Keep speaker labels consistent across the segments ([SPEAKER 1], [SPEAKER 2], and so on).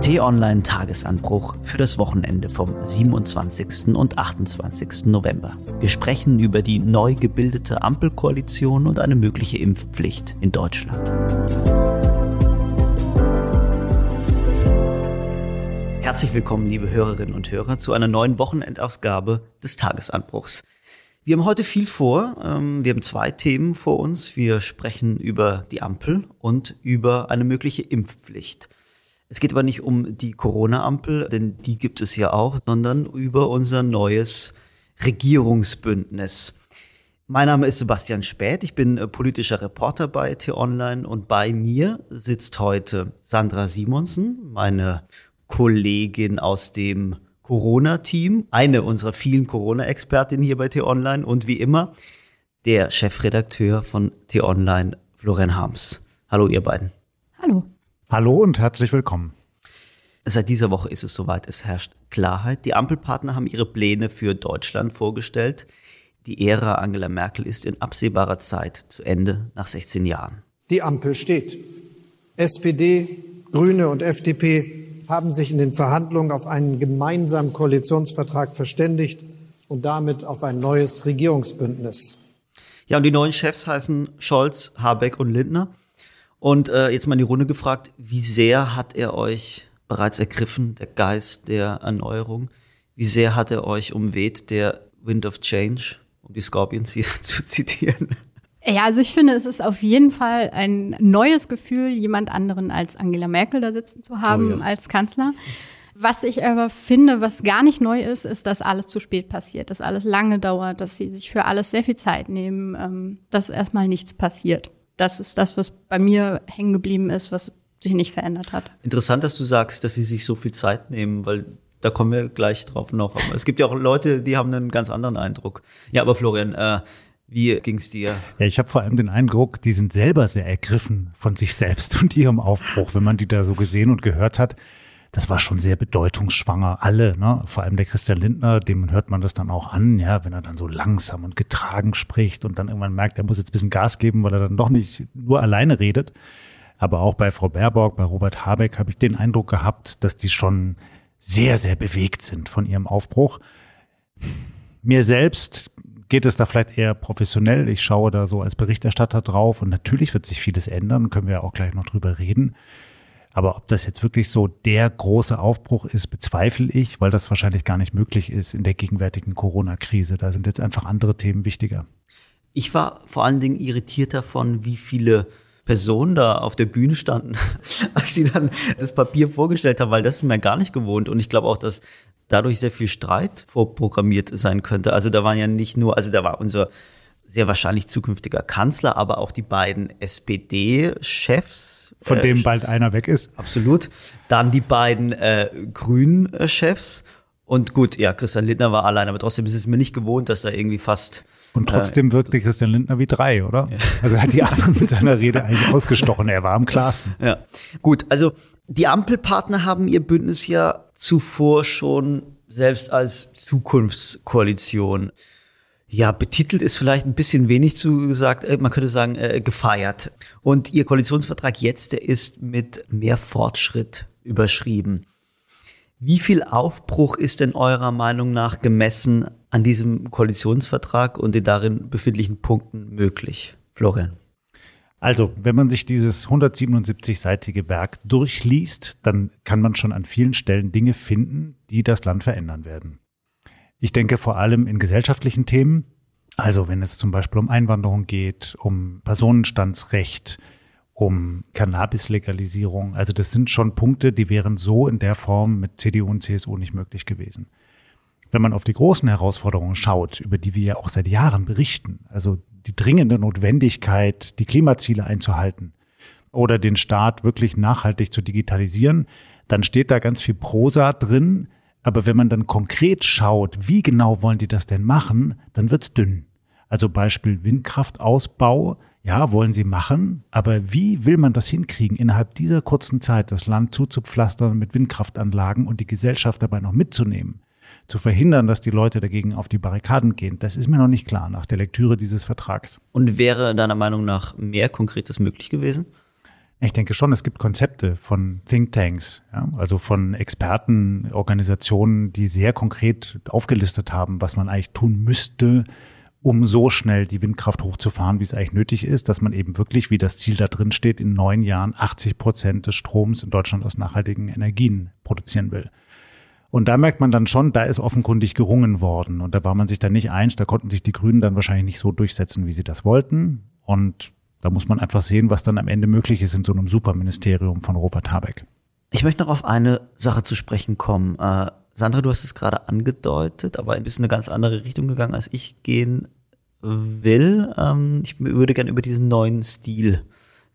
[SPEAKER 1] T-Online Tagesanbruch für das Wochenende vom 27. und 28. November. Wir sprechen über die neu gebildete Ampelkoalition und eine mögliche Impfpflicht in Deutschland. Herzlich willkommen, liebe Hörerinnen und Hörer, zu einer neuen Wochenendausgabe des Tagesanbruchs. Wir haben heute viel vor. Ähm, wir haben zwei Themen vor uns. Wir sprechen über die Ampel und über eine mögliche Impfpflicht. Es geht aber nicht um die Corona-Ampel, denn die gibt es ja auch, sondern über unser neues Regierungsbündnis. Mein Name ist Sebastian Späth, ich bin äh, politischer Reporter bei T-Online und bei mir sitzt heute Sandra Simonsen, meine Kollegin aus dem Corona-Team, eine unserer vielen Corona-Expertinnen hier bei T-Online und wie immer der Chefredakteur von T-Online, Florian Harms. Hallo ihr beiden.
[SPEAKER 2] Hallo.
[SPEAKER 3] Und herzlich willkommen.
[SPEAKER 1] Seit dieser Woche ist es soweit, es herrscht Klarheit. Die Ampelpartner haben ihre Pläne für Deutschland vorgestellt. Die Ära Angela Merkel ist in absehbarer Zeit zu Ende nach 16 Jahren.
[SPEAKER 4] Die Ampel steht. SPD, Grüne und FDP haben sich in den Verhandlungen auf einen gemeinsamen Koalitionsvertrag verständigt und damit auf ein neues Regierungsbündnis.
[SPEAKER 1] Ja, und die neuen Chefs heißen Scholz, Habeck und Lindner. Und äh, jetzt mal in die Runde gefragt, wie sehr hat er euch bereits ergriffen, der Geist der Erneuerung? Wie sehr hat er euch umweht, der Wind of Change, um die Scorpions hier zu zitieren?
[SPEAKER 2] Ja, also ich finde, es ist auf jeden Fall ein neues Gefühl, jemand anderen als Angela Merkel da sitzen zu haben oh ja. als Kanzler. Was ich aber finde, was gar nicht neu ist, ist, dass alles zu spät passiert, dass alles lange dauert, dass sie sich für alles sehr viel Zeit nehmen, ähm, dass erstmal nichts passiert das ist das, was bei mir hängen geblieben ist, was sich nicht verändert hat.
[SPEAKER 1] Interessant, dass du sagst, dass sie sich so viel Zeit nehmen, weil da kommen wir gleich drauf noch. Aber es gibt ja auch Leute, die haben einen ganz anderen Eindruck. Ja, aber Florian, äh, wie ging's dir?
[SPEAKER 3] Ja, ich habe vor allem den Eindruck, die sind selber sehr ergriffen von sich selbst und ihrem Aufbruch, wenn man die da so gesehen und gehört hat das war schon sehr bedeutungsschwanger. Alle, ne? vor allem der Christian Lindner, dem hört man das dann auch an, ja, wenn er dann so langsam und getragen spricht und dann irgendwann merkt, er muss jetzt ein bisschen Gas geben, weil er dann doch nicht nur alleine redet. Aber auch bei Frau Baerbock, bei Robert Habeck habe ich den Eindruck gehabt, dass die schon sehr, sehr bewegt sind von ihrem Aufbruch. Mir selbst geht es da vielleicht eher professionell. Ich schaue da so als Berichterstatter drauf und natürlich wird sich vieles ändern, können wir auch gleich noch drüber reden. Aber ob das jetzt wirklich so der große Aufbruch ist, bezweifle ich, weil das wahrscheinlich gar nicht möglich ist in der gegenwärtigen Corona-Krise. Da sind jetzt einfach andere Themen wichtiger.
[SPEAKER 1] Ich war vor allen Dingen irritiert davon, wie viele Personen da auf der Bühne standen, als sie dann das Papier vorgestellt haben, weil das ist mir gar nicht gewohnt. Und ich glaube auch, dass dadurch sehr viel Streit vorprogrammiert sein könnte. Also da waren ja nicht nur, also da war unser sehr wahrscheinlich zukünftiger Kanzler, aber auch die beiden SPD-Chefs.
[SPEAKER 3] Von äh, dem bald einer weg ist.
[SPEAKER 1] Absolut. Dann die beiden äh, Grünen-Chefs. Und gut, ja, Christian Lindner war allein, aber trotzdem ist es mir nicht gewohnt, dass da irgendwie fast.
[SPEAKER 3] Und trotzdem äh, wirkte Christian Lindner wie drei, oder? Ja. Also er hat die anderen mit seiner Rede eigentlich ausgestochen. Er war am klarsten.
[SPEAKER 1] Ja. Gut, also die Ampelpartner haben ihr Bündnis ja zuvor schon selbst als Zukunftskoalition ja, betitelt ist vielleicht ein bisschen wenig zugesagt, äh, man könnte sagen, äh, gefeiert. Und Ihr Koalitionsvertrag jetzt, der ist mit mehr Fortschritt überschrieben. Wie viel Aufbruch ist denn eurer Meinung nach gemessen an diesem Koalitionsvertrag und den darin befindlichen Punkten möglich? Florian.
[SPEAKER 3] Also, wenn man sich dieses 177-seitige Werk durchliest, dann kann man schon an vielen Stellen Dinge finden, die das Land verändern werden. Ich denke vor allem in gesellschaftlichen Themen, also wenn es zum Beispiel um Einwanderung geht, um Personenstandsrecht, um Cannabis-Legalisierung. Also das sind schon Punkte, die wären so in der Form mit CDU und CSU nicht möglich gewesen. Wenn man auf die großen Herausforderungen schaut, über die wir ja auch seit Jahren berichten, also die dringende Notwendigkeit, die Klimaziele einzuhalten oder den Staat wirklich nachhaltig zu digitalisieren, dann steht da ganz viel Prosa drin, aber wenn man dann konkret schaut, wie genau wollen die das denn machen, dann wird's dünn. Also Beispiel Windkraftausbau, ja, wollen sie machen, aber wie will man das hinkriegen, innerhalb dieser kurzen Zeit das Land zuzupflastern mit Windkraftanlagen und die Gesellschaft dabei noch mitzunehmen? Zu verhindern, dass die Leute dagegen auf die Barrikaden gehen, das ist mir noch nicht klar nach der Lektüre dieses Vertrags.
[SPEAKER 1] Und wäre deiner Meinung nach mehr Konkretes möglich gewesen?
[SPEAKER 3] Ich denke schon, es gibt Konzepte von Thinktanks, ja, also von Expertenorganisationen, die sehr konkret aufgelistet haben, was man eigentlich tun müsste, um so schnell die Windkraft hochzufahren, wie es eigentlich nötig ist, dass man eben wirklich, wie das Ziel da drin steht, in neun Jahren 80 Prozent des Stroms in Deutschland aus nachhaltigen Energien produzieren will. Und da merkt man dann schon, da ist offenkundig gerungen worden. Und da war man sich dann nicht eins, da konnten sich die Grünen dann wahrscheinlich nicht so durchsetzen, wie sie das wollten. Und da muss man einfach sehen, was dann am Ende möglich ist in so einem Superministerium von Robert Habeck.
[SPEAKER 1] Ich möchte noch auf eine Sache zu sprechen kommen. Äh, Sandra, du hast es gerade angedeutet, aber ein bisschen eine ganz andere Richtung gegangen, als ich gehen will. Ähm, ich würde gerne über diesen neuen Stil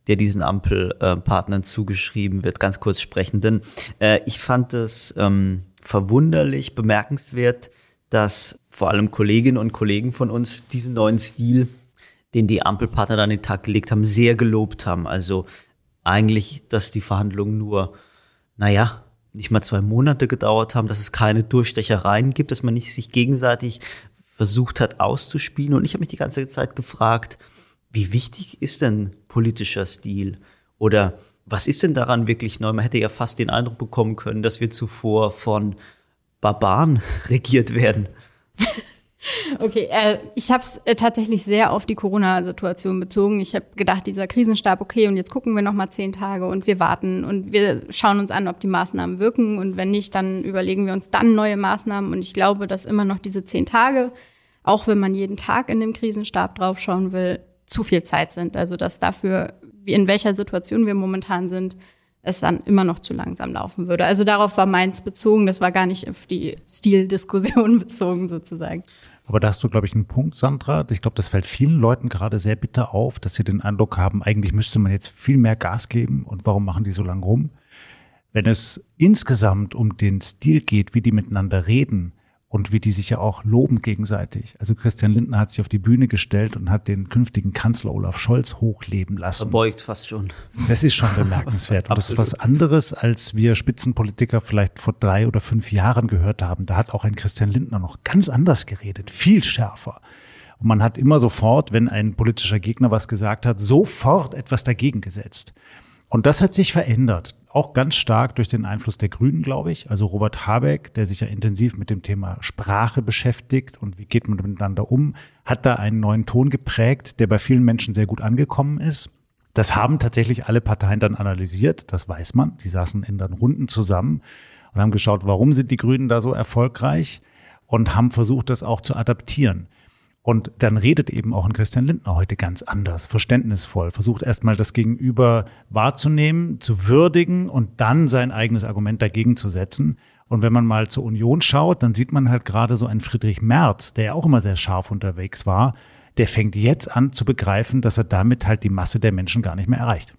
[SPEAKER 1] der diesen Ampelpartnern zugeschrieben wird, ganz kurz sprechen. Denn äh, ich fand es ähm, verwunderlich, bemerkenswert, dass vor allem Kolleginnen und Kollegen von uns diesen neuen Stil den die Ampelpartner dann den Tag gelegt haben, sehr gelobt haben. Also eigentlich, dass die Verhandlungen nur, naja, nicht mal zwei Monate gedauert haben, dass es keine Durchstechereien gibt, dass man nicht sich gegenseitig versucht hat auszuspielen. Und ich habe mich die ganze Zeit gefragt, wie wichtig ist denn politischer Stil? Oder was ist denn daran wirklich neu? Man hätte ja fast den Eindruck bekommen können, dass wir zuvor von Barbaren regiert werden.
[SPEAKER 2] Okay, äh, ich habe es äh, tatsächlich sehr auf die Corona-Situation bezogen. Ich habe gedacht, dieser Krisenstab, okay, und jetzt gucken wir noch mal zehn Tage und wir warten und wir schauen uns an, ob die Maßnahmen wirken und wenn nicht, dann überlegen wir uns dann neue Maßnahmen. Und ich glaube, dass immer noch diese zehn Tage, auch wenn man jeden Tag in dem Krisenstab draufschauen will, zu viel Zeit sind. Also dass dafür, wie in welcher Situation wir momentan sind, es dann immer noch zu langsam laufen würde. Also darauf war meins bezogen, das war gar nicht auf die Stildiskussion bezogen sozusagen.
[SPEAKER 3] Aber da hast du, glaube ich, einen Punkt, Sandra. Ich glaube, das fällt vielen Leuten gerade sehr bitter auf, dass sie den Eindruck haben, eigentlich müsste man jetzt viel mehr Gas geben und warum machen die so lange rum? Wenn es insgesamt um den Stil geht, wie die miteinander reden, und wie die sich ja auch loben gegenseitig. Also Christian Lindner hat sich auf die Bühne gestellt und hat den künftigen Kanzler Olaf Scholz hochleben lassen.
[SPEAKER 1] Verbeugt fast schon.
[SPEAKER 3] Das ist schon bemerkenswert. Und das ist was anderes, als wir Spitzenpolitiker vielleicht vor drei oder fünf Jahren gehört haben. Da hat auch ein Christian Lindner noch ganz anders geredet, viel schärfer. Und man hat immer sofort, wenn ein politischer Gegner was gesagt hat, sofort etwas dagegen gesetzt. Und das hat sich verändert auch ganz stark durch den Einfluss der Grünen, glaube ich. Also Robert Habeck, der sich ja intensiv mit dem Thema Sprache beschäftigt und wie geht man miteinander um, hat da einen neuen Ton geprägt, der bei vielen Menschen sehr gut angekommen ist. Das haben tatsächlich alle Parteien dann analysiert, das weiß man. Die saßen in dann Runden zusammen und haben geschaut, warum sind die Grünen da so erfolgreich und haben versucht, das auch zu adaptieren. Und dann redet eben auch ein Christian Lindner heute ganz anders, verständnisvoll, versucht erstmal das Gegenüber wahrzunehmen, zu würdigen und dann sein eigenes Argument dagegen zu setzen. Und wenn man mal zur Union schaut, dann sieht man halt gerade so einen Friedrich Merz, der ja auch immer sehr scharf unterwegs war, der fängt jetzt an zu begreifen, dass er damit halt die Masse der Menschen gar nicht mehr erreicht.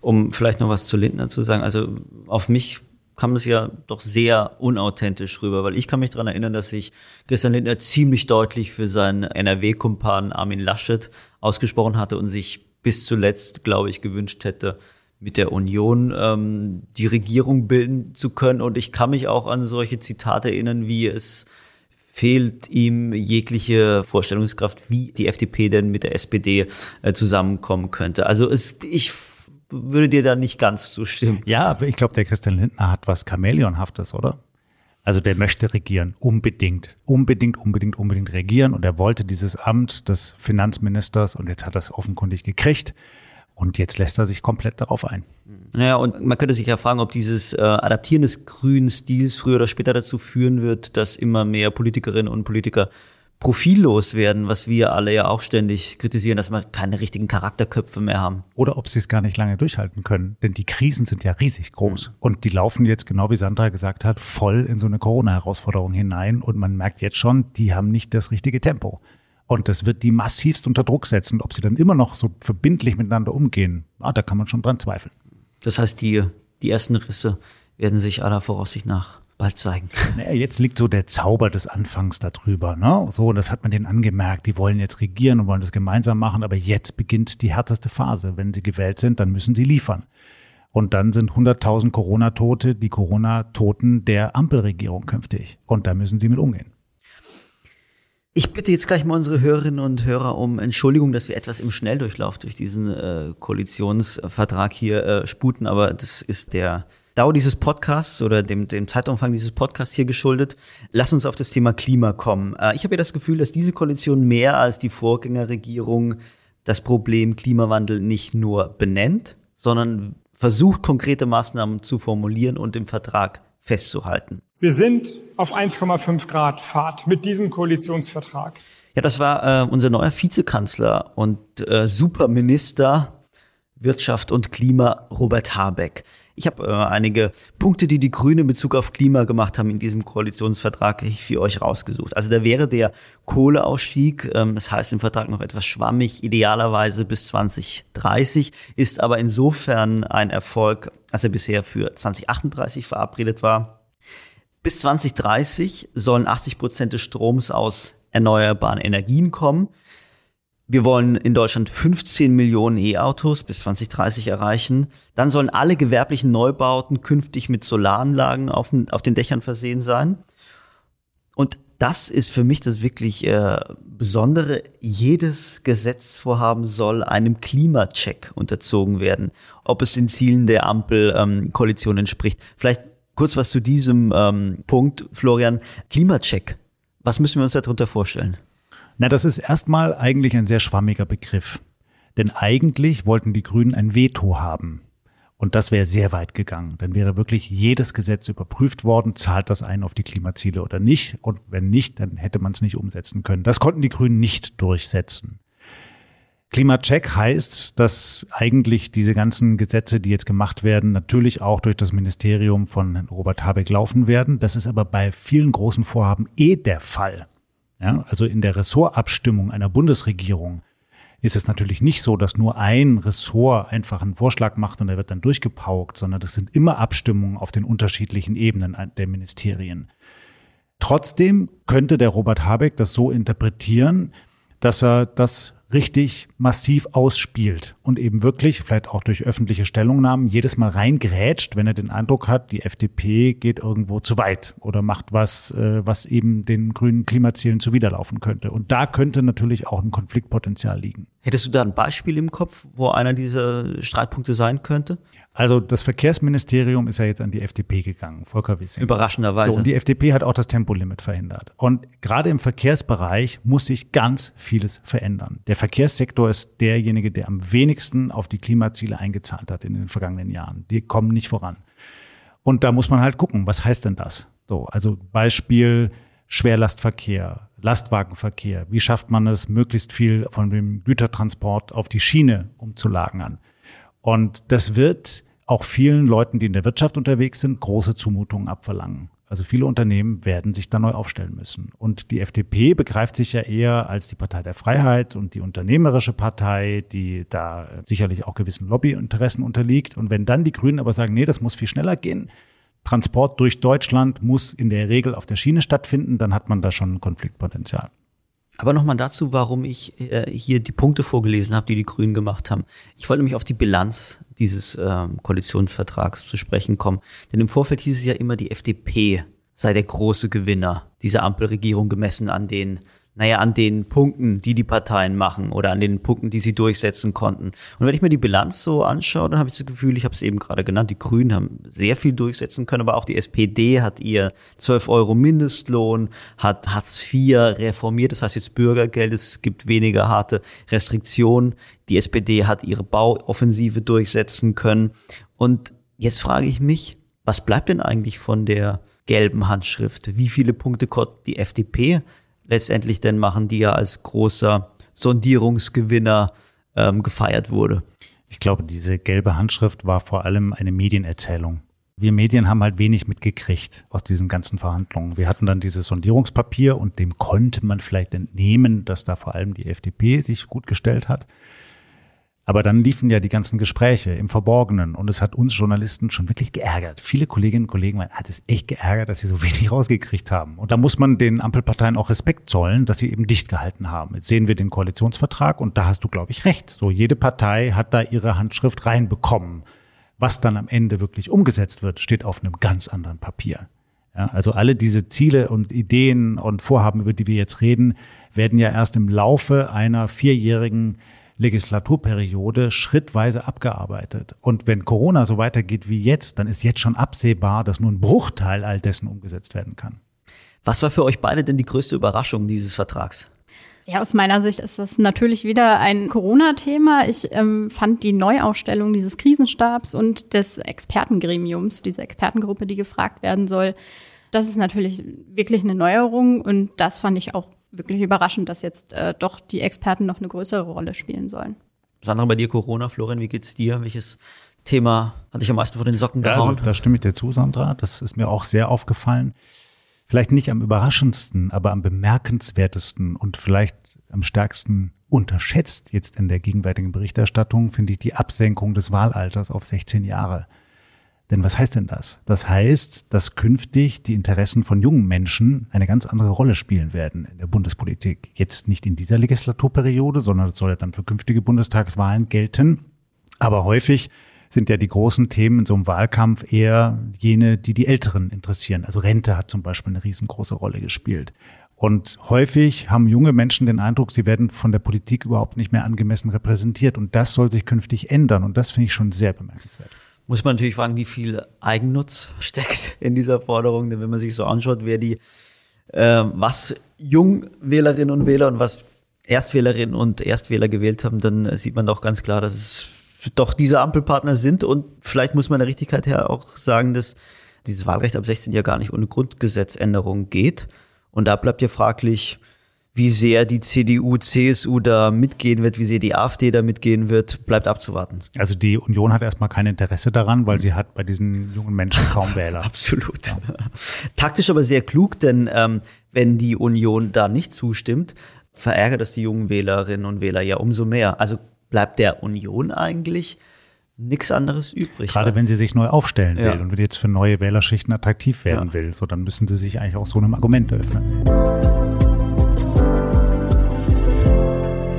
[SPEAKER 1] Um vielleicht noch was zu Lindner zu sagen, also auf mich kam das ja doch sehr unauthentisch rüber, weil ich kann mich daran erinnern, dass sich Christian Lindner ziemlich deutlich für seinen NRW-Kumpan Armin Laschet ausgesprochen hatte und sich bis zuletzt, glaube ich, gewünscht hätte, mit der Union ähm, die Regierung bilden zu können. Und ich kann mich auch an solche Zitate erinnern, wie es fehlt ihm jegliche Vorstellungskraft, wie die FDP denn mit der SPD äh, zusammenkommen könnte. Also es, ich würde dir da nicht ganz zustimmen.
[SPEAKER 3] Ja, aber ich glaube, der Christian Lindner hat was Chamäleonhaftes, oder? Also der möchte regieren, unbedingt, unbedingt, unbedingt, unbedingt regieren. Und er wollte dieses Amt des Finanzministers und jetzt hat er es offenkundig gekriegt. Und jetzt lässt er sich komplett darauf ein.
[SPEAKER 1] Naja, und man könnte sich ja fragen, ob dieses äh, Adaptieren des grünen Stils früher oder später dazu führen wird, dass immer mehr Politikerinnen und Politiker profillos werden, was wir alle ja auch ständig kritisieren, dass wir keine richtigen Charakterköpfe mehr haben.
[SPEAKER 3] Oder ob sie es gar nicht lange durchhalten können. Denn die Krisen sind ja riesig groß. Mhm. Und die laufen jetzt, genau wie Sandra gesagt hat, voll in so eine Corona-Herausforderung hinein. Und man merkt jetzt schon, die haben nicht das richtige Tempo. Und das wird die massivst unter Druck setzen. Ob sie dann immer noch so verbindlich miteinander umgehen, ah, da kann man schon dran zweifeln.
[SPEAKER 1] Das heißt, die, die ersten Risse werden sich aller Voraussicht nach bald zeigen.
[SPEAKER 3] Naja, jetzt liegt so der Zauber des Anfangs darüber. Ne? So, das hat man denen angemerkt. Die wollen jetzt regieren und wollen das gemeinsam machen, aber jetzt beginnt die härteste Phase. Wenn sie gewählt sind, dann müssen sie liefern. Und dann sind 100.000 Corona-Tote die Corona-Toten der Ampelregierung künftig. Und da müssen sie mit umgehen.
[SPEAKER 1] Ich bitte jetzt gleich mal unsere Hörerinnen und Hörer um Entschuldigung, dass wir etwas im Schnelldurchlauf durch diesen äh, Koalitionsvertrag hier äh, sputen, aber das ist der Dauer dieses Podcasts oder dem, dem Zeitumfang dieses Podcasts hier geschuldet. Lass uns auf das Thema Klima kommen. Äh, ich habe ja das Gefühl, dass diese Koalition mehr als die Vorgängerregierung das Problem Klimawandel nicht nur benennt, sondern versucht, konkrete Maßnahmen zu formulieren und im Vertrag festzuhalten.
[SPEAKER 5] Wir sind auf 1,5 Grad Fahrt mit diesem Koalitionsvertrag.
[SPEAKER 1] Ja, das war äh, unser neuer Vizekanzler und äh, Superminister Wirtschaft und Klima Robert Habeck. Ich habe äh, einige Punkte, die die Grünen in Bezug auf Klima gemacht haben in diesem Koalitionsvertrag, für euch rausgesucht. Also da wäre der Kohleausstieg, ähm, das heißt im Vertrag noch etwas schwammig, idealerweise bis 2030, ist aber insofern ein Erfolg, als er bisher für 2038 verabredet war. Bis 2030 sollen 80 Prozent des Stroms aus erneuerbaren Energien kommen. Wir wollen in Deutschland 15 Millionen E-Autos bis 2030 erreichen. Dann sollen alle gewerblichen Neubauten künftig mit Solaranlagen auf den, auf den Dächern versehen sein. Und das ist für mich das wirklich äh, Besondere. Jedes Gesetzvorhaben soll einem Klimacheck unterzogen werden, ob es den Zielen der Ampelkoalition ähm, entspricht. Vielleicht kurz was zu diesem ähm, Punkt, Florian. Klimacheck. Was müssen wir uns darunter vorstellen?
[SPEAKER 3] Na, das ist erstmal eigentlich ein sehr schwammiger Begriff. Denn eigentlich wollten die Grünen ein Veto haben. Und das wäre sehr weit gegangen. Dann wäre wirklich jedes Gesetz überprüft worden, zahlt das ein auf die Klimaziele oder nicht. Und wenn nicht, dann hätte man es nicht umsetzen können. Das konnten die Grünen nicht durchsetzen. Klimacheck heißt, dass eigentlich diese ganzen Gesetze, die jetzt gemacht werden, natürlich auch durch das Ministerium von Robert Habeck laufen werden. Das ist aber bei vielen großen Vorhaben eh der Fall. Ja, also in der Ressortabstimmung einer Bundesregierung ist es natürlich nicht so, dass nur ein Ressort einfach einen Vorschlag macht und er wird dann durchgepaukt, sondern das sind immer Abstimmungen auf den unterschiedlichen Ebenen der Ministerien. Trotzdem könnte der Robert Habeck das so interpretieren, dass er das richtig massiv ausspielt und eben wirklich, vielleicht auch durch öffentliche Stellungnahmen, jedes Mal reingrätscht, wenn er den Eindruck hat, die FDP geht irgendwo zu weit oder macht was, äh, was eben den grünen Klimazielen zuwiderlaufen könnte. Und da könnte natürlich auch ein Konfliktpotenzial liegen.
[SPEAKER 1] Hättest du da ein Beispiel im Kopf, wo einer dieser Streitpunkte sein könnte?
[SPEAKER 3] Also das Verkehrsministerium ist ja jetzt an die FDP gegangen, Volker Wissing.
[SPEAKER 1] Überraschenderweise.
[SPEAKER 3] So, und die FDP hat auch das Tempolimit verhindert. Und gerade im Verkehrsbereich muss sich ganz vieles verändern. Der Verkehrssektor ist derjenige, der am wenigsten auf die Klimaziele eingezahlt hat in den vergangenen Jahren. Die kommen nicht voran. Und da muss man halt gucken, was heißt denn das? So, also Beispiel Schwerlastverkehr, Lastwagenverkehr. Wie schafft man es, möglichst viel von dem Gütertransport auf die Schiene umzulagern? Und das wird auch vielen Leuten, die in der Wirtschaft unterwegs sind, große Zumutungen abverlangen. Also viele Unternehmen werden sich da neu aufstellen müssen. Und die FDP begreift sich ja eher als die Partei der Freiheit und die unternehmerische Partei, die da sicherlich auch gewissen Lobbyinteressen unterliegt. Und wenn dann die Grünen aber sagen, nee, das muss viel schneller gehen, Transport durch Deutschland muss in der Regel auf der Schiene stattfinden, dann hat man da schon ein Konfliktpotenzial.
[SPEAKER 1] Aber nochmal dazu, warum ich äh, hier die Punkte vorgelesen habe, die die Grünen gemacht haben. Ich wollte nämlich auf die Bilanz dieses ähm, Koalitionsvertrags zu sprechen kommen. Denn im Vorfeld hieß es ja immer, die FDP sei der große Gewinner dieser Ampelregierung gemessen an den naja, an den Punkten, die die Parteien machen oder an den Punkten, die sie durchsetzen konnten. Und wenn ich mir die Bilanz so anschaue, dann habe ich das Gefühl, ich habe es eben gerade genannt, die Grünen haben sehr viel durchsetzen können, aber auch die SPD hat ihr 12 Euro Mindestlohn, hat Hartz IV reformiert, das heißt jetzt Bürgergeld, es gibt weniger harte Restriktionen. Die SPD hat ihre Bauoffensive durchsetzen können. Und jetzt frage ich mich, was bleibt denn eigentlich von der gelben Handschrift? Wie viele Punkte konnte die FDP letztendlich denn machen, die ja als großer Sondierungsgewinner ähm, gefeiert wurde.
[SPEAKER 3] Ich glaube, diese gelbe Handschrift war vor allem eine Medienerzählung. Wir Medien haben halt wenig mitgekriegt aus diesen ganzen Verhandlungen. Wir hatten dann dieses Sondierungspapier und dem konnte man vielleicht entnehmen, dass da vor allem die FDP sich gut gestellt hat. Aber dann liefen ja die ganzen Gespräche im Verborgenen und es hat uns Journalisten schon wirklich geärgert. Viele Kolleginnen und Kollegen hat es echt geärgert, dass sie so wenig rausgekriegt haben. Und da muss man den Ampelparteien auch Respekt zollen, dass sie eben dicht gehalten haben. Jetzt sehen wir den Koalitionsvertrag und da hast du, glaube ich, recht. So, jede Partei hat da ihre Handschrift reinbekommen. Was dann am Ende wirklich umgesetzt wird, steht auf einem ganz anderen Papier. Ja, also alle diese Ziele und Ideen und Vorhaben, über die wir jetzt reden, werden ja erst im Laufe einer vierjährigen Legislaturperiode schrittweise abgearbeitet. Und wenn Corona so weitergeht wie jetzt, dann ist jetzt schon absehbar, dass nur ein Bruchteil all dessen umgesetzt werden kann.
[SPEAKER 1] Was war für euch beide denn die größte Überraschung dieses Vertrags?
[SPEAKER 2] Ja, aus meiner Sicht ist das natürlich wieder ein Corona-Thema. Ich ähm, fand die Neuausstellung dieses Krisenstabs und des Expertengremiums, diese Expertengruppe, die gefragt werden soll, das ist natürlich wirklich eine Neuerung und das fand ich auch wirklich überraschend, dass jetzt äh, doch die Experten noch eine größere Rolle spielen sollen.
[SPEAKER 1] Sandra, bei dir Corona, Florian, wie geht's dir? Welches Thema hat dich am meisten vor den Socken gehauen? Ja,
[SPEAKER 3] also, da stimme ich dir zu, Sandra. Das ist mir auch sehr aufgefallen vielleicht nicht am überraschendsten, aber am bemerkenswertesten und vielleicht am stärksten unterschätzt jetzt in der gegenwärtigen Berichterstattung, finde ich die Absenkung des Wahlalters auf 16 Jahre. Denn was heißt denn das? Das heißt, dass künftig die Interessen von jungen Menschen eine ganz andere Rolle spielen werden in der Bundespolitik. Jetzt nicht in dieser Legislaturperiode, sondern das soll ja dann für künftige Bundestagswahlen gelten. Aber häufig sind ja die großen Themen in so einem Wahlkampf eher jene, die die Älteren interessieren. Also Rente hat zum Beispiel eine riesengroße Rolle gespielt. Und häufig haben junge Menschen den Eindruck, sie werden von der Politik überhaupt nicht mehr angemessen repräsentiert. Und das soll sich künftig ändern. Und das finde ich schon sehr bemerkenswert.
[SPEAKER 1] Muss man natürlich fragen, wie viel Eigennutz steckt in dieser Forderung. Denn wenn man sich so anschaut, wer die, äh, was Jungwählerinnen und Wähler und was Erstwählerinnen und Erstwähler gewählt haben, dann sieht man doch ganz klar, dass es doch diese Ampelpartner sind. Und vielleicht muss man der Richtigkeit her auch sagen, dass dieses Wahlrecht ab 16 ja gar nicht ohne Grundgesetzänderung geht. Und da bleibt ja fraglich, wie sehr die CDU, CSU da mitgehen wird, wie sehr die AfD da mitgehen wird, bleibt abzuwarten.
[SPEAKER 3] Also die Union hat erstmal kein Interesse daran, weil sie hat bei diesen jungen Menschen kaum Wähler.
[SPEAKER 1] Absolut. Ja. Taktisch aber sehr klug, denn ähm, wenn die Union da nicht zustimmt, verärgert das die jungen Wählerinnen und Wähler ja umso mehr. Also bleibt der Union eigentlich nichts anderes übrig.
[SPEAKER 3] Gerade wenn sie sich neu aufstellen will und wenn jetzt für neue Wählerschichten attraktiv werden ja. will, so dann müssen sie sich eigentlich auch so einem Argument öffnen.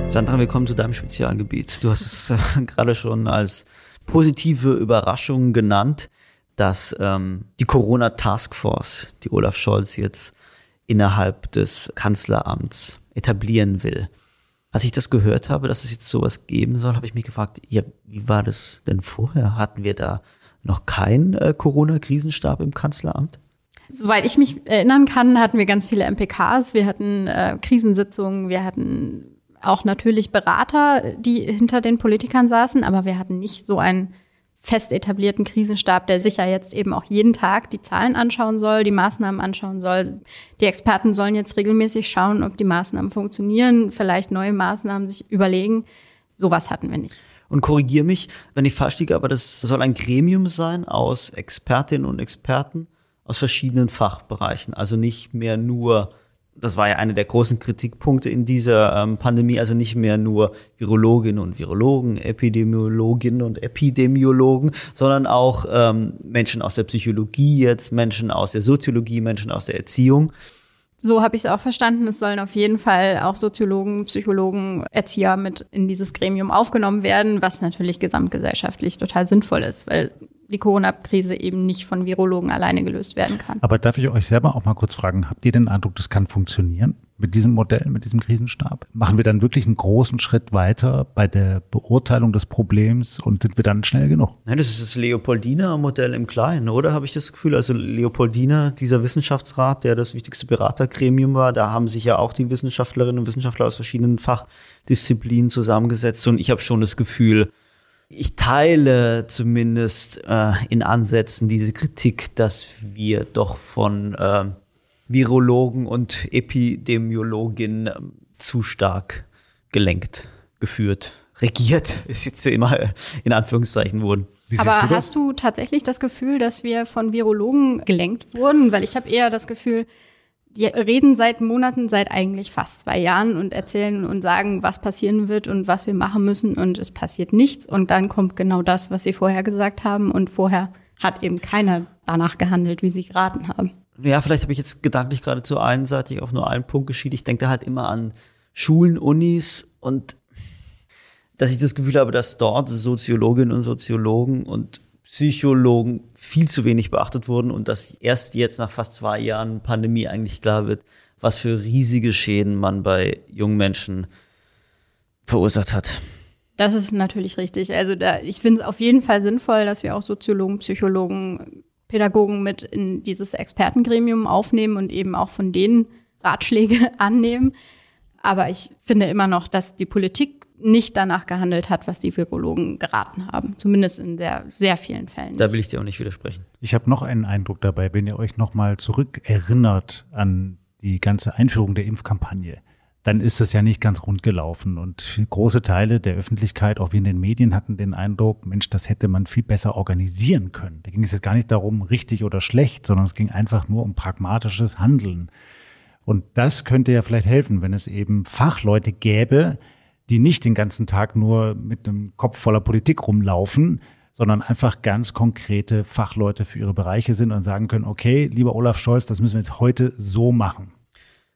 [SPEAKER 1] Sandra, wir kommen zu deinem Spezialgebiet. Du hast es äh, gerade schon als positive Überraschung genannt, dass ähm, die Corona Taskforce, die Olaf Scholz jetzt innerhalb des Kanzleramts etablieren will. Als ich das gehört habe, dass es jetzt sowas geben soll, habe ich mich gefragt, ja, wie war das denn vorher? Hatten wir da noch keinen äh, Corona-Krisenstab im Kanzleramt?
[SPEAKER 2] Soweit ich mich erinnern kann, hatten wir ganz viele MPKs, wir hatten äh, Krisensitzungen, wir hatten auch natürlich Berater, die hinter den Politikern saßen, aber wir hatten nicht so ein fest etablierten Krisenstab, der sicher jetzt eben auch jeden Tag die Zahlen anschauen soll, die Maßnahmen anschauen soll. Die Experten sollen jetzt regelmäßig schauen, ob die Maßnahmen funktionieren, vielleicht neue Maßnahmen sich überlegen. Sowas hatten wir nicht.
[SPEAKER 1] Und korrigiere mich, wenn ich falsch liege, aber das soll ein Gremium sein aus Expertinnen und Experten aus verschiedenen Fachbereichen. Also nicht mehr nur das war ja einer der großen Kritikpunkte in dieser ähm, Pandemie, also nicht mehr nur Virologinnen und Virologen, Epidemiologinnen und Epidemiologen, sondern auch ähm, Menschen aus der Psychologie jetzt, Menschen aus der Soziologie, Menschen aus der Erziehung.
[SPEAKER 2] So habe ich es auch verstanden. Es sollen auf jeden Fall auch Soziologen, Psychologen, Erzieher mit in dieses Gremium aufgenommen werden, was natürlich gesamtgesellschaftlich total sinnvoll ist, weil die Corona-Krise eben nicht von Virologen alleine gelöst werden kann.
[SPEAKER 3] Aber darf ich euch selber auch mal kurz fragen, habt ihr den Eindruck, das kann funktionieren mit diesem Modell, mit diesem Krisenstab? Machen wir dann wirklich einen großen Schritt weiter bei der Beurteilung des Problems und sind wir dann schnell genug?
[SPEAKER 1] Nein, das ist das Leopoldina-Modell im Kleinen, oder? Habe ich das Gefühl? Also Leopoldina, dieser Wissenschaftsrat, der das wichtigste Beratergremium war, da haben sich ja auch die Wissenschaftlerinnen und Wissenschaftler aus verschiedenen Fachdisziplinen zusammengesetzt und ich habe schon das Gefühl, ich teile zumindest äh, in Ansätzen diese Kritik, dass wir doch von äh, Virologen und Epidemiologinnen äh, zu stark gelenkt, geführt, regiert, ist jetzt immer in Anführungszeichen wurden.
[SPEAKER 2] Aber du hast du tatsächlich das Gefühl, dass wir von Virologen gelenkt wurden? Weil ich habe eher das Gefühl, die reden seit Monaten, seit eigentlich fast zwei Jahren und erzählen und sagen, was passieren wird und was wir machen müssen und es passiert nichts. Und dann kommt genau das, was sie vorher gesagt haben und vorher hat eben keiner danach gehandelt, wie sie geraten haben.
[SPEAKER 1] Ja, vielleicht habe ich jetzt gedanklich gerade zu einseitig auf nur einen Punkt geschieden. Ich denke da halt immer an Schulen, Unis und dass ich das Gefühl habe, dass dort Soziologinnen und Soziologen und Psychologen viel zu wenig beachtet wurden und dass erst jetzt nach fast zwei Jahren Pandemie eigentlich klar wird, was für riesige Schäden man bei jungen Menschen verursacht hat.
[SPEAKER 2] Das ist natürlich richtig. Also da, ich finde es auf jeden Fall sinnvoll, dass wir auch Soziologen, Psychologen, Pädagogen mit in dieses Expertengremium aufnehmen und eben auch von denen Ratschläge annehmen. Aber ich finde immer noch, dass die Politik nicht danach gehandelt hat, was die Virologen geraten haben. Zumindest in sehr, sehr vielen Fällen.
[SPEAKER 1] Da will ich dir auch nicht widersprechen.
[SPEAKER 3] Ich habe noch einen Eindruck dabei, wenn ihr euch nochmal zurückerinnert an die ganze Einführung der Impfkampagne dann ist das ja nicht ganz rund gelaufen. Und große Teile der Öffentlichkeit, auch wie in den Medien, hatten den Eindruck, Mensch, das hätte man viel besser organisieren können. Da ging es jetzt gar nicht darum, richtig oder schlecht, sondern es ging einfach nur um pragmatisches Handeln. Und das könnte ja vielleicht helfen, wenn es eben Fachleute gäbe, die nicht den ganzen Tag nur mit einem Kopf voller Politik rumlaufen, sondern einfach ganz konkrete Fachleute für ihre Bereiche sind und sagen können, okay, lieber Olaf Scholz, das müssen wir jetzt heute so machen.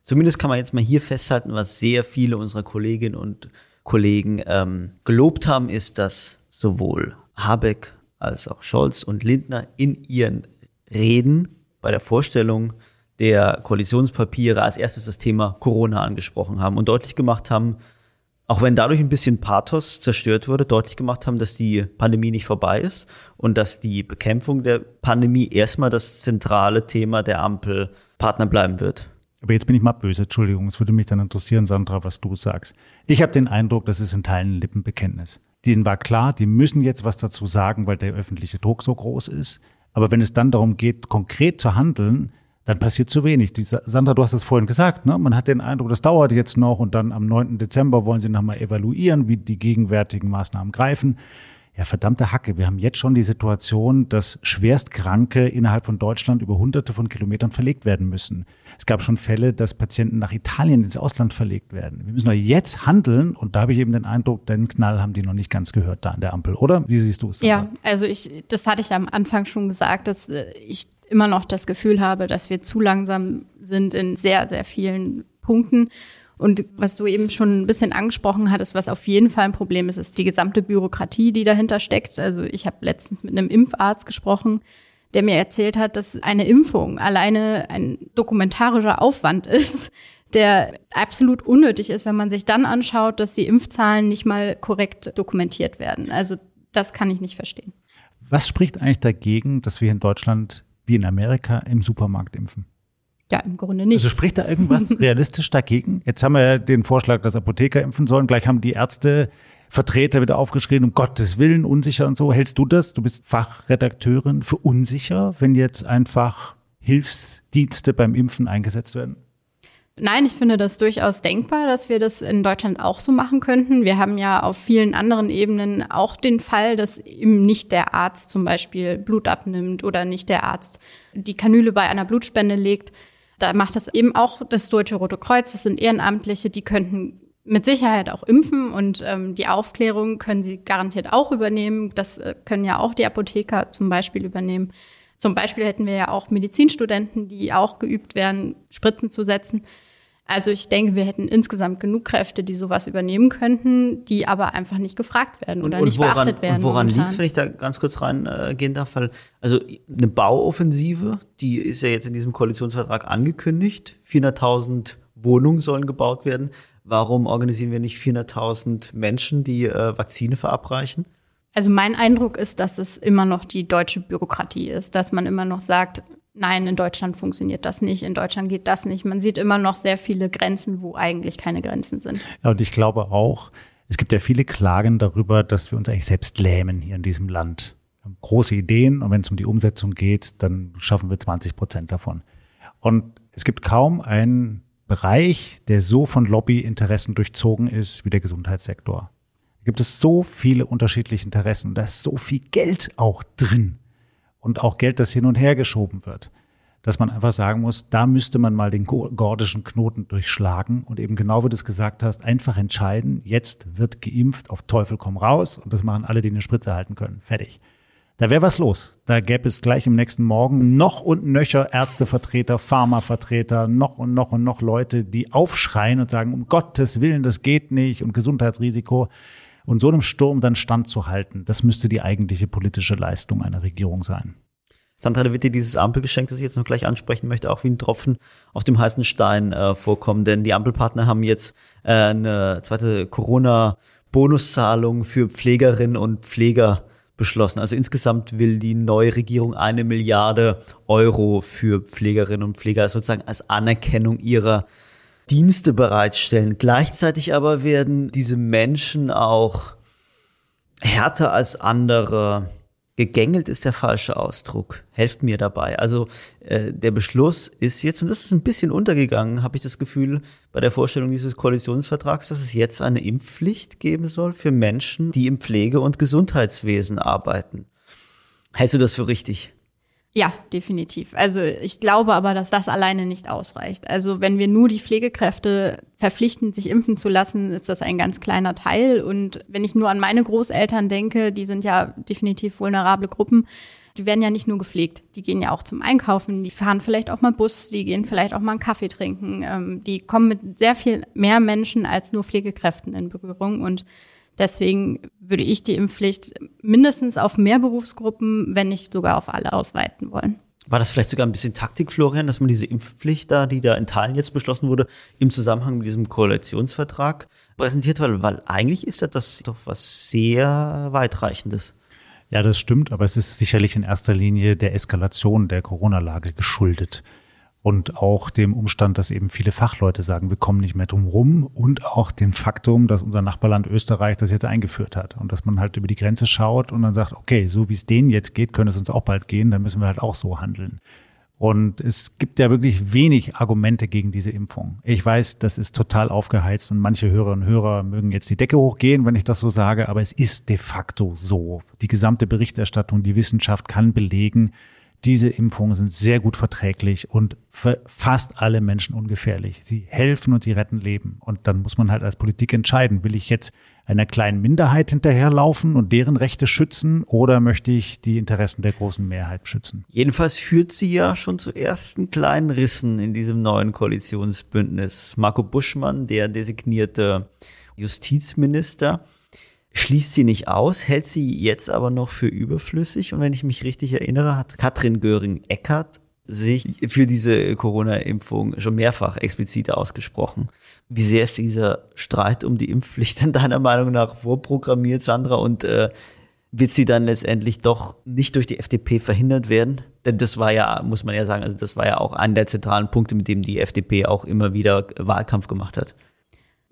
[SPEAKER 1] Zumindest kann man jetzt mal hier festhalten, was sehr viele unserer Kolleginnen und Kollegen ähm, gelobt haben, ist, dass sowohl Habeck als auch Scholz und Lindner in ihren Reden bei der Vorstellung der Koalitionspapiere als erstes das Thema Corona angesprochen haben und deutlich gemacht haben, auch wenn dadurch ein bisschen Pathos zerstört wurde, deutlich gemacht haben, dass die Pandemie nicht vorbei ist und dass die Bekämpfung der Pandemie erstmal das zentrale Thema der Ampelpartner bleiben wird.
[SPEAKER 3] Aber jetzt bin ich mal böse, Entschuldigung, es würde mich dann interessieren, Sandra, was du sagst. Ich habe den Eindruck, das ist in Teilen ein Lippenbekenntnis. Denen war klar, die müssen jetzt was dazu sagen, weil der öffentliche Druck so groß ist. Aber wenn es dann darum geht, konkret zu handeln, dann passiert zu wenig. Die, Sandra, du hast es vorhin gesagt, ne? man hat den Eindruck, das dauert jetzt noch und dann am 9. Dezember wollen sie nochmal evaluieren, wie die gegenwärtigen Maßnahmen greifen. Ja, verdammte Hacke. Wir haben jetzt schon die Situation, dass Schwerstkranke innerhalb von Deutschland über hunderte von Kilometern verlegt werden müssen. Es gab schon Fälle, dass Patienten nach Italien ins Ausland verlegt werden. Wir müssen doch jetzt handeln und da habe ich eben den Eindruck, den Knall haben die noch nicht ganz gehört da an der Ampel, oder? Wie siehst du es?
[SPEAKER 2] Ja, also ich, das hatte ich am Anfang schon gesagt, dass äh, ich immer noch das Gefühl habe, dass wir zu langsam sind in sehr, sehr vielen Punkten. Und was du eben schon ein bisschen angesprochen hattest, was auf jeden Fall ein Problem ist, ist die gesamte Bürokratie, die dahinter steckt. Also ich habe letztens mit einem Impfarzt gesprochen, der mir erzählt hat, dass eine Impfung alleine ein dokumentarischer Aufwand ist, der absolut unnötig ist, wenn man sich dann anschaut, dass die Impfzahlen nicht mal korrekt dokumentiert werden. Also das kann ich nicht verstehen.
[SPEAKER 3] Was spricht eigentlich dagegen, dass wir in Deutschland wie in Amerika im Supermarkt impfen?
[SPEAKER 2] Ja, im Grunde nicht.
[SPEAKER 3] Also spricht da irgendwas realistisch dagegen? Jetzt haben wir ja den Vorschlag, dass Apotheker impfen sollen. Gleich haben die Ärzte Vertreter wieder aufgeschrieben, um Gottes Willen, unsicher und so. Hältst du das? Du bist Fachredakteurin für unsicher, wenn jetzt einfach Hilfsdienste beim Impfen eingesetzt werden?
[SPEAKER 2] Nein, ich finde das durchaus denkbar, dass wir das in Deutschland auch so machen könnten. Wir haben ja auf vielen anderen Ebenen auch den Fall, dass eben nicht der Arzt zum Beispiel Blut abnimmt oder nicht der Arzt die Kanüle bei einer Blutspende legt. Da macht das eben auch das Deutsche Rote Kreuz. Das sind Ehrenamtliche, die könnten mit Sicherheit auch impfen und ähm, die Aufklärung können sie garantiert auch übernehmen. Das äh, können ja auch die Apotheker zum Beispiel übernehmen. Zum Beispiel hätten wir ja auch Medizinstudenten, die auch geübt werden, Spritzen zu setzen. Also ich denke, wir hätten insgesamt genug Kräfte, die sowas übernehmen könnten, die aber einfach nicht gefragt werden oder und, und nicht woran, beachtet werden.
[SPEAKER 1] Und woran liegt es, wenn ich da ganz kurz reingehen äh, darf? Weil, also eine Bauoffensive, die ist ja jetzt in diesem Koalitionsvertrag angekündigt. 400.000 Wohnungen sollen gebaut werden. Warum organisieren wir nicht 400.000 Menschen, die äh, Vakzine verabreichen?
[SPEAKER 2] Also mein Eindruck ist, dass es immer noch die deutsche Bürokratie ist, dass man immer noch sagt, nein, in Deutschland funktioniert das nicht, in Deutschland geht das nicht. Man sieht immer noch sehr viele Grenzen, wo eigentlich keine Grenzen sind.
[SPEAKER 3] Ja, und ich glaube auch, es gibt ja viele Klagen darüber, dass wir uns eigentlich selbst lähmen hier in diesem Land. Wir haben große Ideen und wenn es um die Umsetzung geht, dann schaffen wir 20 Prozent davon. Und es gibt kaum einen Bereich, der so von Lobbyinteressen durchzogen ist wie der Gesundheitssektor. Da gibt es so viele unterschiedliche Interessen. Da ist so viel Geld auch drin und auch Geld, das hin und her geschoben wird, dass man einfach sagen muss, da müsste man mal den gordischen Knoten durchschlagen und eben genau wie du es gesagt hast, einfach entscheiden, jetzt wird geimpft, auf Teufel komm raus und das machen alle, die eine Spritze halten können. Fertig. Da wäre was los. Da gäbe es gleich im nächsten Morgen noch und nöcher Ärztevertreter, Pharmavertreter, noch und noch und noch Leute, die aufschreien und sagen, um Gottes Willen, das geht nicht und Gesundheitsrisiko. Und so einem Sturm dann standzuhalten, das müsste die eigentliche politische Leistung einer Regierung sein.
[SPEAKER 1] Sandra, da wird dir dieses Ampelgeschenk, das ich jetzt noch gleich ansprechen möchte, auch wie ein Tropfen auf dem heißen Stein äh, vorkommen. Denn die Ampelpartner haben jetzt äh, eine zweite Corona-Bonuszahlung für Pflegerinnen und Pfleger beschlossen. Also insgesamt will die neue Regierung eine Milliarde Euro für Pflegerinnen und Pfleger sozusagen als Anerkennung ihrer Dienste bereitstellen. Gleichzeitig aber werden diese Menschen auch härter als andere gegängelt ist der falsche Ausdruck. Helft mir dabei. Also äh, der Beschluss ist jetzt, und das ist ein bisschen untergegangen, habe ich das Gefühl, bei der Vorstellung dieses Koalitionsvertrags, dass es jetzt eine Impfpflicht geben soll für Menschen, die im Pflege- und Gesundheitswesen arbeiten. Hältst du das für richtig?
[SPEAKER 2] Ja, definitiv. Also ich glaube aber, dass das alleine nicht ausreicht. Also wenn wir nur die Pflegekräfte verpflichten, sich impfen zu lassen, ist das ein ganz kleiner Teil. Und wenn ich nur an meine Großeltern denke, die sind ja definitiv vulnerable Gruppen, die werden ja nicht nur gepflegt, die gehen ja auch zum Einkaufen, die fahren vielleicht auch mal Bus, die gehen vielleicht auch mal einen Kaffee trinken. Ähm, die kommen mit sehr viel mehr Menschen als nur Pflegekräften in Berührung. Und Deswegen würde ich die Impfpflicht mindestens auf mehr Berufsgruppen, wenn nicht sogar auf alle ausweiten wollen.
[SPEAKER 1] War das vielleicht sogar ein bisschen Taktik, Florian, dass man diese Impfpflicht da, die da in Teilen jetzt beschlossen wurde, im Zusammenhang mit diesem Koalitionsvertrag präsentiert hat? Weil eigentlich ist das doch was sehr weitreichendes.
[SPEAKER 3] Ja, das stimmt, aber es ist sicherlich in erster Linie der Eskalation der Corona-Lage geschuldet und auch dem Umstand, dass eben viele Fachleute sagen, wir kommen nicht mehr drum rum und auch dem Faktum, dass unser Nachbarland Österreich das jetzt eingeführt hat und dass man halt über die Grenze schaut und dann sagt, okay, so wie es denen jetzt geht, könnte es uns auch bald gehen, dann müssen wir halt auch so handeln. Und es gibt ja wirklich wenig Argumente gegen diese Impfung. Ich weiß, das ist total aufgeheizt und manche Hörerinnen und Hörer mögen jetzt die Decke hochgehen, wenn ich das so sage, aber es ist de facto so. Die gesamte Berichterstattung, die Wissenschaft kann belegen, diese Impfungen sind sehr gut verträglich und für fast alle Menschen ungefährlich. Sie helfen und sie retten Leben. Und dann muss man halt als Politik entscheiden, will ich jetzt einer kleinen Minderheit hinterherlaufen und deren Rechte schützen oder möchte ich die Interessen der großen Mehrheit schützen?
[SPEAKER 1] Jedenfalls führt sie ja schon zu ersten kleinen Rissen in diesem neuen Koalitionsbündnis. Marco Buschmann, der designierte Justizminister, schließt sie nicht aus, hält sie jetzt aber noch für überflüssig. Und wenn ich mich richtig erinnere, hat Katrin Göring-Eckert sich für diese Corona-Impfung schon mehrfach explizit ausgesprochen. Wie sehr ist dieser Streit um die Impfpflicht in deiner Meinung nach vorprogrammiert, Sandra? Und äh, wird sie dann letztendlich doch nicht durch die FDP verhindert werden? Denn das war ja, muss man ja sagen, also das war ja auch einer der zentralen Punkte, mit dem die FDP auch immer wieder Wahlkampf gemacht hat.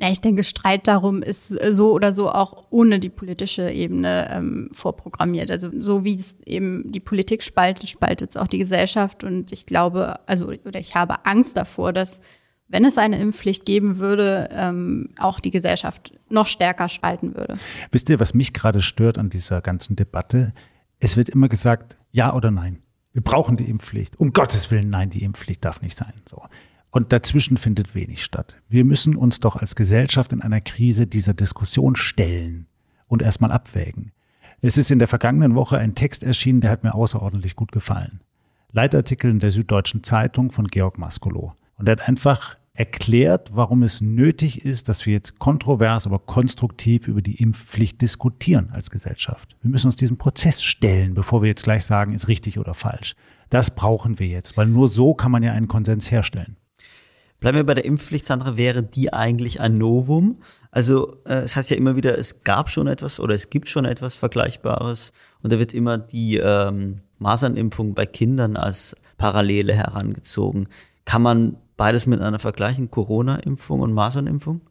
[SPEAKER 2] Ja, ich denke, Streit darum ist äh, so oder so auch ohne die politische Ebene ähm, vorprogrammiert. Also so wie es eben die Politik spaltet, spaltet es auch die Gesellschaft. Und ich glaube, also oder ich habe Angst davor, dass wenn es eine Impfpflicht geben würde, ähm, auch die Gesellschaft noch stärker spalten würde.
[SPEAKER 3] Wisst ihr, was mich gerade stört an dieser ganzen Debatte? Es wird immer gesagt, ja oder nein. Wir brauchen die Impfpflicht. Um Gottes Willen, nein, die Impfpflicht darf nicht sein. So. Und dazwischen findet wenig statt. Wir müssen uns doch als Gesellschaft in einer Krise dieser Diskussion stellen und erstmal abwägen. Es ist in der vergangenen Woche ein Text erschienen, der hat mir außerordentlich gut gefallen. Leitartikel in der Süddeutschen Zeitung von Georg Maskolo. Und er hat einfach erklärt, warum es nötig ist, dass wir jetzt kontrovers, aber konstruktiv über die Impfpflicht diskutieren als Gesellschaft. Wir müssen uns diesem Prozess stellen, bevor wir jetzt gleich sagen, ist richtig oder falsch. Das brauchen wir jetzt, weil nur so kann man ja einen Konsens herstellen.
[SPEAKER 1] Bleiben wir bei der Impfpflicht, Sandra, wäre die eigentlich ein Novum? Also äh, es heißt ja immer wieder, es gab schon etwas oder es gibt schon etwas Vergleichbares und da wird immer die ähm, Masernimpfung bei Kindern als Parallele herangezogen. Kann man beides miteinander vergleichen, Corona-Impfung und Masernimpfung?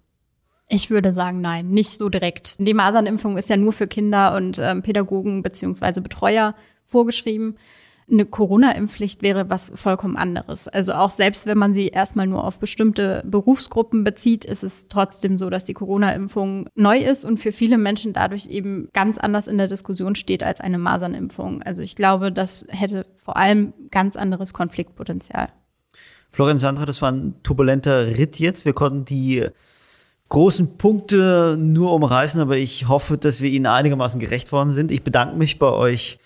[SPEAKER 2] Ich würde sagen, nein, nicht so direkt. Die Masernimpfung ist ja nur für Kinder und ähm, Pädagogen beziehungsweise Betreuer vorgeschrieben eine Corona-Impfpflicht wäre was vollkommen anderes. Also auch selbst wenn man sie erstmal nur auf bestimmte Berufsgruppen bezieht, ist es trotzdem so, dass die Corona-Impfung neu ist und für viele Menschen dadurch eben ganz anders in der Diskussion steht als eine Masernimpfung. Also ich glaube, das hätte vor allem ganz anderes Konfliktpotenzial.
[SPEAKER 1] Florian Sandra, das war ein turbulenter Ritt jetzt. Wir konnten die großen Punkte nur umreißen, aber ich hoffe, dass wir Ihnen einigermaßen gerecht worden sind. Ich bedanke mich bei euch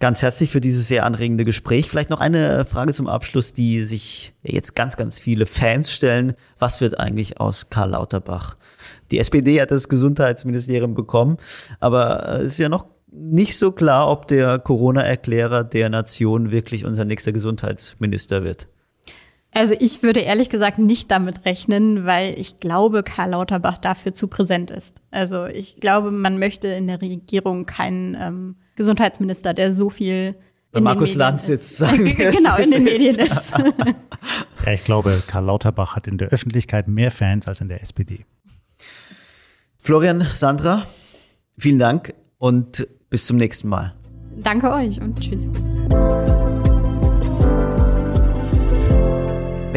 [SPEAKER 1] ganz herzlich für dieses sehr anregende Gespräch. Vielleicht noch eine Frage zum Abschluss, die sich jetzt ganz, ganz viele Fans stellen. Was wird eigentlich aus Karl Lauterbach? Die SPD hat das Gesundheitsministerium bekommen, aber es ist ja noch nicht so klar, ob der Corona-Erklärer der Nation wirklich unser nächster Gesundheitsminister wird.
[SPEAKER 2] Also ich würde ehrlich gesagt nicht damit rechnen, weil ich glaube, Karl Lauterbach dafür zu präsent ist. Also ich glaube, man möchte in der Regierung keinen ähm, Gesundheitsminister, der so viel
[SPEAKER 1] bei Markus Lanz jetzt sagen
[SPEAKER 2] wir Genau, in den Medien ist.
[SPEAKER 3] ja, ich glaube, Karl Lauterbach hat in der Öffentlichkeit mehr Fans als in der SPD.
[SPEAKER 1] Florian, Sandra, vielen Dank und bis zum nächsten Mal.
[SPEAKER 2] Danke euch und tschüss.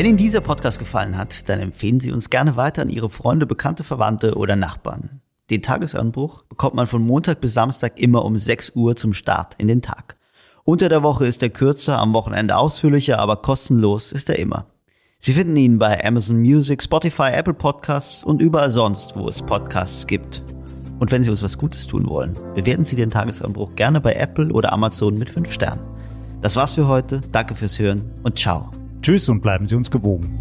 [SPEAKER 1] Wenn Ihnen dieser Podcast gefallen hat, dann empfehlen Sie uns gerne weiter an Ihre Freunde, Bekannte, Verwandte oder Nachbarn. Den Tagesanbruch bekommt man von Montag bis Samstag immer um 6 Uhr zum Start in den Tag. Unter der Woche ist er kürzer, am Wochenende ausführlicher, aber kostenlos ist er immer. Sie finden ihn bei Amazon Music, Spotify, Apple Podcasts und überall sonst, wo es Podcasts gibt. Und wenn Sie uns was Gutes tun wollen, bewerten Sie den Tagesanbruch gerne bei Apple oder Amazon mit 5 Sternen. Das war's für heute. Danke fürs Hören und ciao.
[SPEAKER 3] Tschüss und bleiben Sie uns gewogen.